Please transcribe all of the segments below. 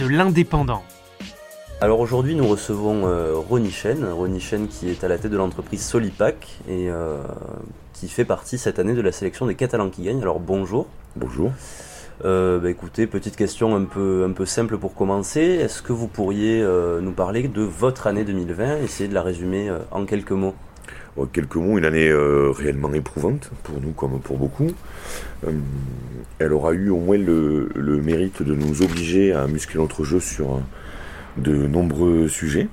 de l'Indépendant. Alors aujourd'hui, nous recevons euh, Ronny Chen, Ronny Chen qui est à la tête de l'entreprise Solipac et euh, qui fait partie cette année de la sélection des Catalans qui gagnent. Alors bonjour. Bonjour. Euh, bah, écoutez, petite question un peu, un peu simple pour commencer. Est-ce que vous pourriez euh, nous parler de votre année 2020, essayer de la résumer euh, en quelques mots? En quelques mots, une année euh, réellement éprouvante pour nous comme pour beaucoup. Euh, elle aura eu au moins le, mérite de nous obliger à muscler notre jeu sur euh, de nombreux sujets.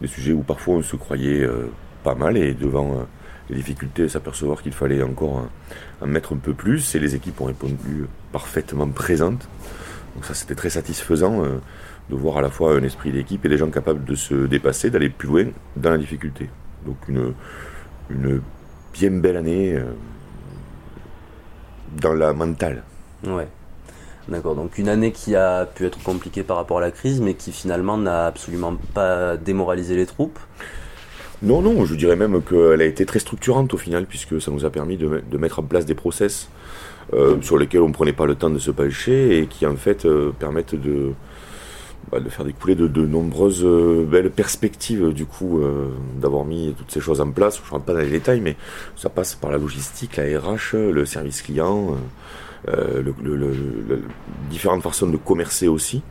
Des sujets où parfois on se croyait euh, pas mal et devant euh, les difficultés s'apercevoir qu'il fallait encore euh, en mettre un peu plus et les équipes ont répondu parfaitement présentes. Donc ça c'était très satisfaisant euh, de voir à la fois un esprit d'équipe et des gens capables de se dépasser, d'aller plus loin dans la difficulté. Donc une, une bien belle année euh, dans la mentale. Ouais. D'accord, donc une année qui a pu être compliquée par rapport à la crise, mais qui finalement n'a absolument pas démoralisé les troupes? Non, non, je dirais même qu'elle a été très structurante au final, puisque ça nous a permis de, de mettre en place des process euh, sur lesquels on ne prenait pas le temps de se pencher et qui en fait euh, permettent de, bah, de faire découler de, nombreuses euh, belles perspectives du coup euh, d'avoir mis toutes ces choses en place. Je ne rentre pas dans les détails, mais ça passe par la logistique, la RH, le service client, euh, différentes façons de commercer aussi.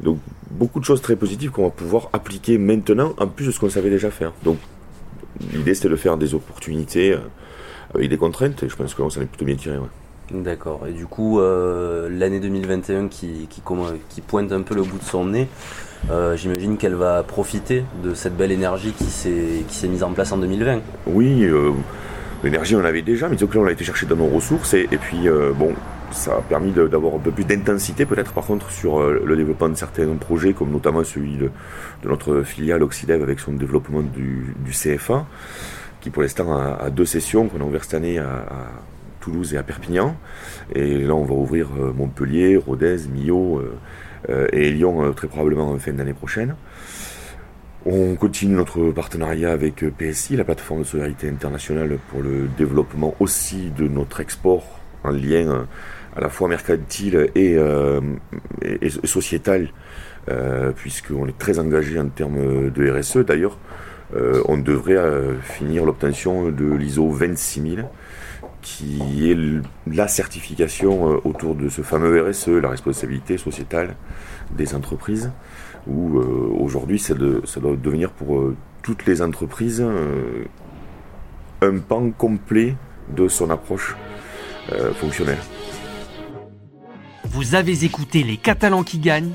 Donc beaucoup de choses très positives qu'on va pouvoir appliquer maintenant, en plus de ce qu'on savait déjà faire. Donc l'idée c'était de faire des opportunités euh, avec des contraintes, et je pense qu'on s'en est plutôt bien tiré. D'accord, et du coup, euh, l'année 2021 qui, qui, pointe un peu le bout de son nez, euh, j'imagine qu'elle va profiter de cette belle énergie qui s'est mise en place en 2020. Oui, euh, l'énergie on l'avait déjà, mais que là on l'a été chercher dans nos ressources, et, puis bon, ça a permis d'avoir un peu plus d'intensité peut-être par contre sur le développement de certains projets, comme notamment celui de, notre filiale Oxydev avec son développement du, CFA, qui pour l'instant a, deux sessions qu'on a ouvert cette année à Toulouse et à Perpignan. Et là on va ouvrir euh, Montpellier, Rodez, Millau euh, euh, et Lyon très probablement en fin d'année prochaine. On continue notre partenariat avec PSI, la plateforme de solidarité internationale pour le développement aussi de notre export en lien à la fois mercantile et, sociétal, puisqu'on est très engagé en termes de RSE. D'ailleurs, on devrait finir l'obtention de l'ISO 26000, qui est la certification euh, autour de ce fameux RSE, la responsabilité sociétale des entreprises où euh, aujourd'hui ça, doit devenir pour euh, toutes les entreprises un pan complet de son approche fonctionnelle. Vous avez écouté Les Catalans qui gagnent,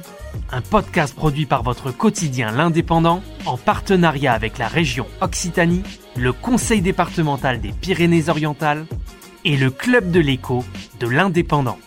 un podcast produit par votre quotidien L'Indépendant en partenariat avec la région Occitanie, le Conseil départemental des Pyrénées-Orientales et le Club de l'écho de l'Indépendant.